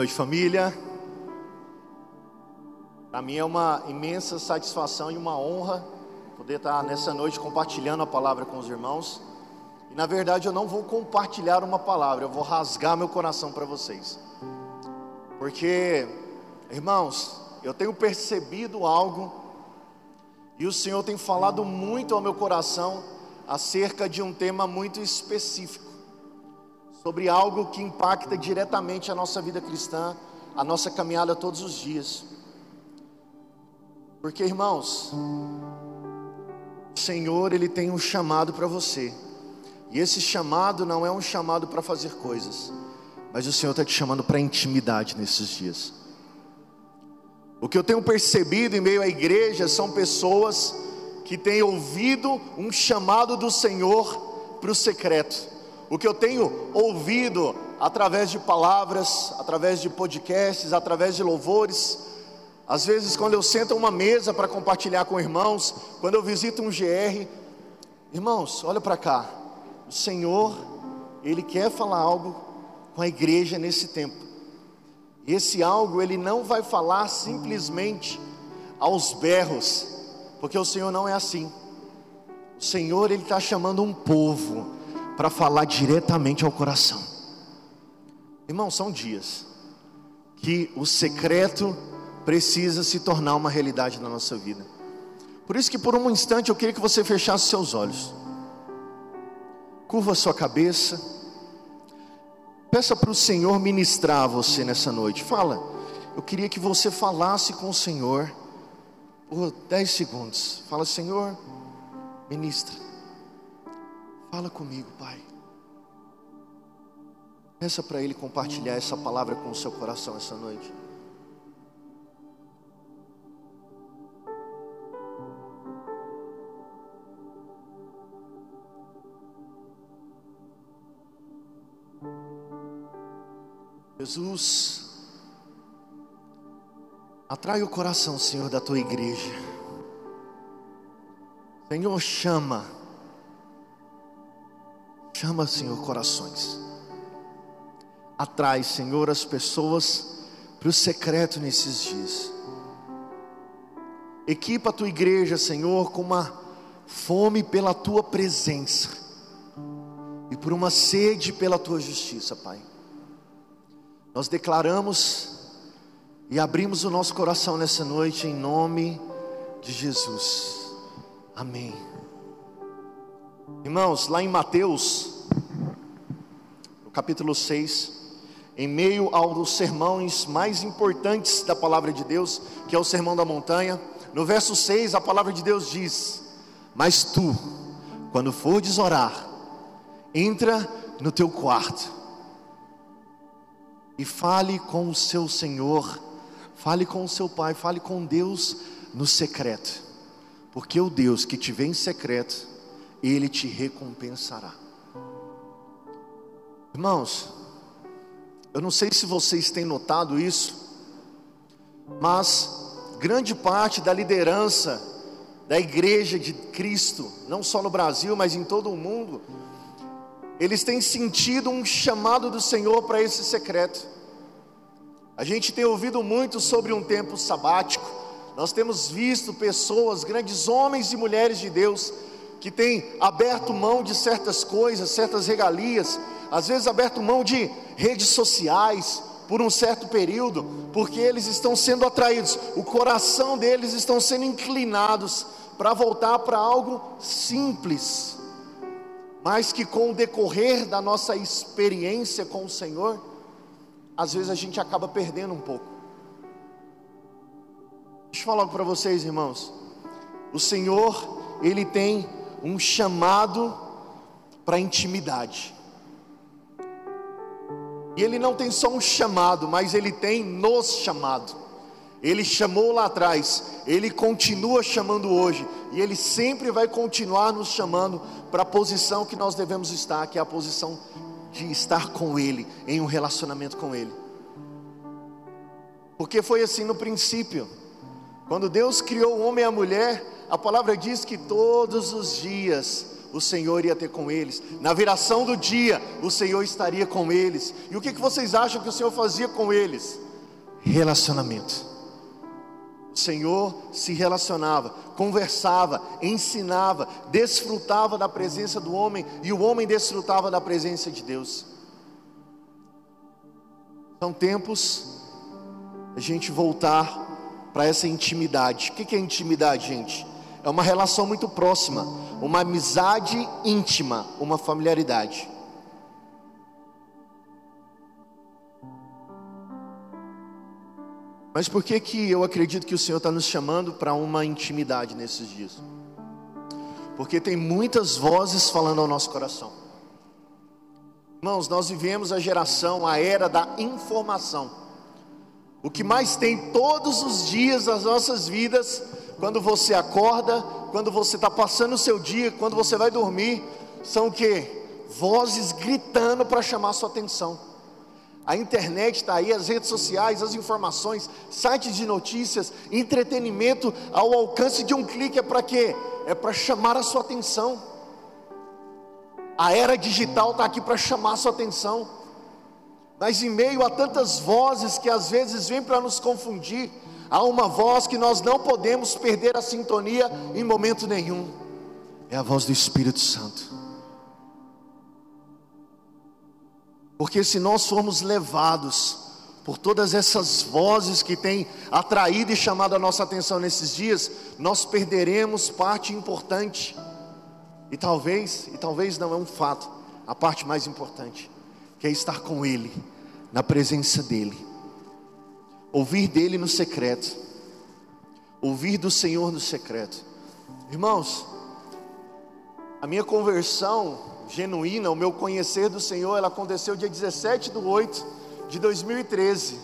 Noite, família. Para mim é uma imensa satisfação e uma honra poder estar nessa noite compartilhando a palavra com os irmãos. E na verdade eu não vou compartilhar uma palavra, eu vou rasgar meu coração para vocês. Porque, irmãos, eu tenho percebido algo e o Senhor tem falado muito ao meu coração acerca de um tema muito específico sobre algo que impacta diretamente a nossa vida cristã, a nossa caminhada todos os dias. Porque, irmãos, o Senhor, Ele tem um chamado para você, e esse chamado não é um chamado para fazer coisas, mas o Senhor está te chamando para intimidade nesses dias. O que eu tenho percebido em meio à igreja são pessoas que têm ouvido um chamado do Senhor para o secreto o que eu tenho ouvido através de palavras, através de podcasts, através de louvores, às vezes quando eu sento a uma mesa para compartilhar com irmãos, quando eu visito um GR, irmãos, olha para cá, o Senhor, Ele quer falar algo com a igreja nesse tempo, e esse algo Ele não vai falar simplesmente aos berros, porque o Senhor não é assim, o Senhor Ele está chamando um povo, para falar diretamente ao coração. Irmão, são dias que o secreto precisa se tornar uma realidade na nossa vida. Por isso que por um instante eu queria que você fechasse seus olhos. Curva sua cabeça. Peça para o Senhor ministrar a você nessa noite. Fala. Eu queria que você falasse com o Senhor por 10 segundos. Fala, Senhor, ministra. Fala comigo, Pai. Peça para Ele compartilhar essa palavra com o seu coração essa noite. Jesus, atrai o coração, Senhor, da tua igreja. Senhor, chama Chama, Senhor, corações. Atrai, Senhor, as pessoas para o secreto nesses dias. Equipa a tua igreja, Senhor, com uma fome pela tua presença e por uma sede pela tua justiça, Pai. Nós declaramos e abrimos o nosso coração nessa noite em nome de Jesus. Amém. Irmãos, lá em Mateus, no capítulo 6, em meio aos sermões mais importantes da palavra de Deus, que é o Sermão da Montanha, no verso 6 a palavra de Deus diz: Mas tu, quando fores orar, entra no teu quarto e fale com o seu Senhor, fale com o seu Pai, fale com Deus no secreto, porque o Deus que te vê em secreto, ele te recompensará. Irmãos, eu não sei se vocês têm notado isso, mas grande parte da liderança da igreja de Cristo, não só no Brasil, mas em todo o mundo, eles têm sentido um chamado do Senhor para esse secreto. A gente tem ouvido muito sobre um tempo sabático, nós temos visto pessoas, grandes homens e mulheres de Deus, que tem aberto mão de certas coisas, certas regalias, às vezes aberto mão de redes sociais por um certo período, porque eles estão sendo atraídos, o coração deles estão sendo inclinados para voltar para algo simples, mas que com o decorrer da nossa experiência com o Senhor, às vezes a gente acaba perdendo um pouco. Deixa eu falar algo para vocês, irmãos. O Senhor, Ele tem um chamado para intimidade. E ele não tem só um chamado, mas ele tem nos chamado. Ele chamou lá atrás, ele continua chamando hoje, e ele sempre vai continuar nos chamando para a posição que nós devemos estar, que é a posição de estar com ele, em um relacionamento com ele. Porque foi assim no princípio. Quando Deus criou o homem e a mulher, a palavra diz que todos os dias o Senhor ia ter com eles. Na viração do dia, o Senhor estaria com eles. E o que, vocês acham que o Senhor fazia com eles? Relacionamento. O Senhor se relacionava, conversava, ensinava, desfrutava da presença do homem e o homem desfrutava da presença de Deus. São tempos a gente voltar para essa intimidade. O que é intimidade, gente? É uma relação muito próxima, uma amizade íntima, uma familiaridade. Mas por que que eu acredito que o Senhor está nos chamando para uma intimidade nesses dias? Porque tem muitas vozes falando ao nosso coração. Irmãos, nós vivemos a geração, a era da informação. O que mais tem todos os dias das nossas vidas, quando você acorda, quando você está passando o seu dia, quando você vai dormir, são o que? Vozes gritando para chamar sua atenção. A internet está aí, as redes sociais, as informações, sites de notícias, entretenimento ao alcance de um clique é para quê? É para chamar a sua atenção. A era digital está aqui para chamar a sua atenção. Mas em meio a tantas vozes que às vezes vêm para nos confundir, há uma voz que nós não podemos perder a sintonia em momento nenhum. É a voz do Espírito Santo. Porque se nós formos levados por todas essas vozes que têm atraído e chamado a nossa atenção nesses dias, nós perderemos parte importante. E talvez, e talvez não é um fato, a parte mais importante, que é estar com Ele, na presença dEle, ouvir dEle no secreto, ouvir do Senhor no secreto. Irmãos, a minha conversão genuína, o meu conhecer do Senhor, ela aconteceu dia 17 de 8 de 2013,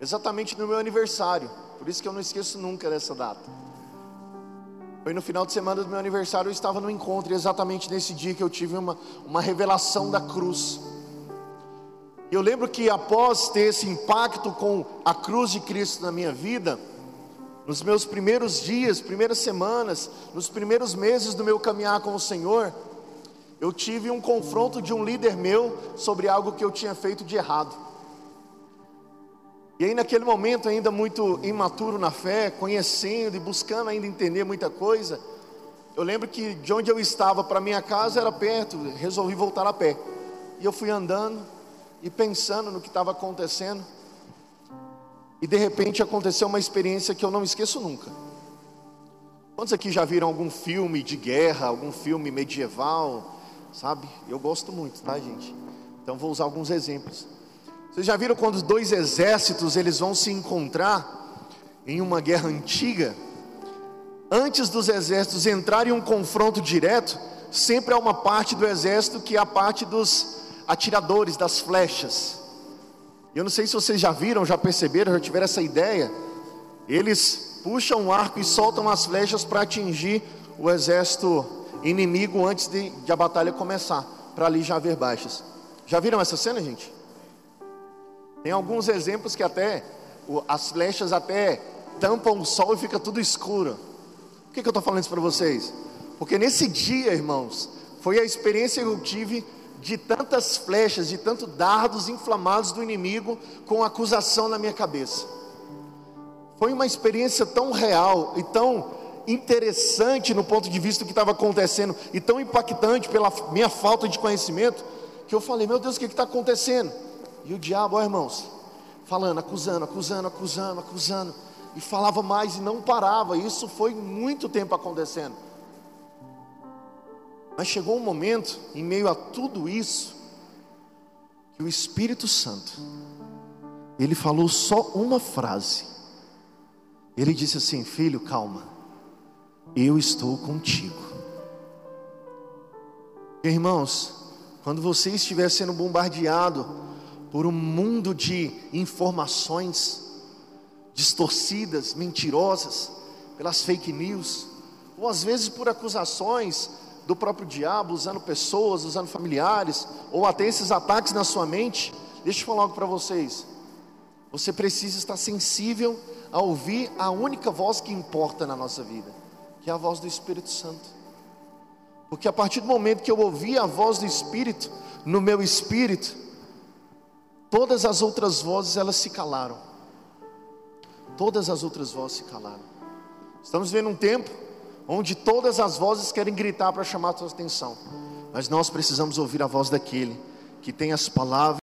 exatamente no meu aniversário, por isso que eu não esqueço nunca dessa data. Foi no final de semana do meu aniversário, eu estava no encontro, e exatamente nesse dia que eu tive uma, uma revelação da cruz. Eu lembro que após ter esse impacto com a cruz de Cristo na minha vida, nos meus primeiros dias, primeiras semanas, nos primeiros meses do meu caminhar com o Senhor, eu tive um confronto de um líder meu sobre algo que eu tinha feito de errado. E aí, naquele momento, ainda muito imaturo na fé, conhecendo e buscando ainda entender muita coisa, eu lembro que de onde eu estava para minha casa era perto, resolvi voltar a pé. E eu fui andando e pensando no que estava acontecendo. E de repente aconteceu uma experiência que eu não esqueço nunca. Quantos aqui já viram algum filme de guerra, algum filme medieval? sabe? Eu gosto muito, tá, gente? Então vou usar alguns exemplos. Vocês já viram quando dois exércitos eles vão se encontrar em uma guerra antiga? Antes dos exércitos entrarem em um confronto direto, sempre há uma parte do exército que é a parte dos atiradores, das flechas. Eu não sei se vocês já viram, já perceberam, já tiveram essa ideia. Eles puxam um arco e soltam as flechas para atingir o exército inimigo antes de, de a batalha começar, para ali já haver baixas. Já viram essa cena, gente? Tem alguns exemplos que até as flechas até tampam o sol e fica tudo escuro. Por que, que eu estou falando isso para vocês? Porque nesse dia, irmãos, foi a experiência que eu tive de tantas flechas, de tantos dardos inflamados do inimigo com acusação na minha cabeça. Foi uma experiência tão real e tão interessante no ponto de vista do que estava acontecendo e tão impactante pela minha falta de conhecimento, que eu falei: Meu Deus, o que está acontecendo? E o diabo, ó irmãos, falando, acusando, acusando, acusando, acusando, e falava mais e não parava. Isso foi muito tempo acontecendo. Mas chegou um momento, em meio a tudo isso, que o Espírito Santo, ele falou só uma frase. Ele disse assim: Filho, calma eu estou contigo. Irmãos, quando você estiver sendo bombardeado por um mundo de informações distorcidas, mentirosas, pelas fake news, ou às vezes por acusações do próprio diabo, usando pessoas, usando familiares, ou até esses ataques na sua mente, deixa eu falar algo para vocês. Você precisa estar sensível a ouvir a única voz que importa na nossa vida que é a voz do Espírito Santo. Porque a partir do momento que eu ouvi a voz do Espírito, no meu espírito, todas as outras vozes elas se calaram. Todas as outras vozes se calaram. Estamos vendo um tempo onde todas as vozes querem gritar para chamar a sua atenção, mas nós precisamos ouvir a voz daquele que tem as palavras